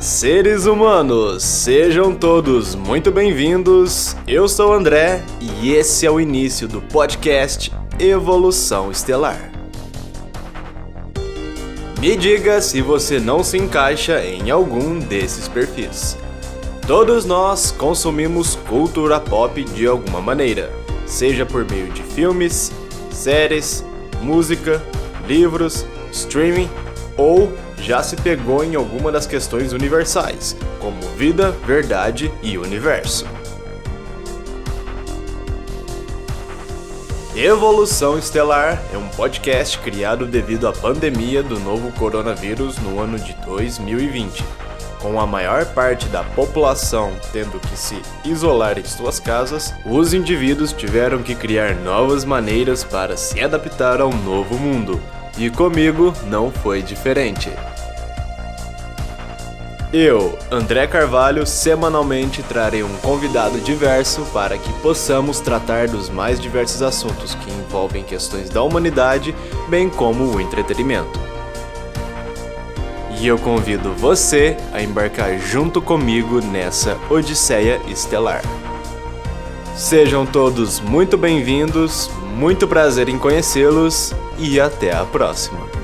Seres humanos, sejam todos muito bem-vindos. Eu sou o André e esse é o início do podcast Evolução Estelar. Me diga se você não se encaixa em algum desses perfis. Todos nós consumimos cultura pop de alguma maneira, seja por meio de filmes, séries, música, livros, streaming ou já se pegou em alguma das questões universais, como vida, verdade e universo. Evolução Estelar é um podcast criado devido à pandemia do novo coronavírus no ano de 2020. Com a maior parte da população tendo que se isolar em suas casas, os indivíduos tiveram que criar novas maneiras para se adaptar ao novo mundo. E comigo não foi diferente. Eu, André Carvalho, semanalmente trarei um convidado diverso para que possamos tratar dos mais diversos assuntos que envolvem questões da humanidade, bem como o entretenimento. E eu convido você a embarcar junto comigo nessa Odisseia Estelar. Sejam todos muito bem-vindos, muito prazer em conhecê-los e até a próxima.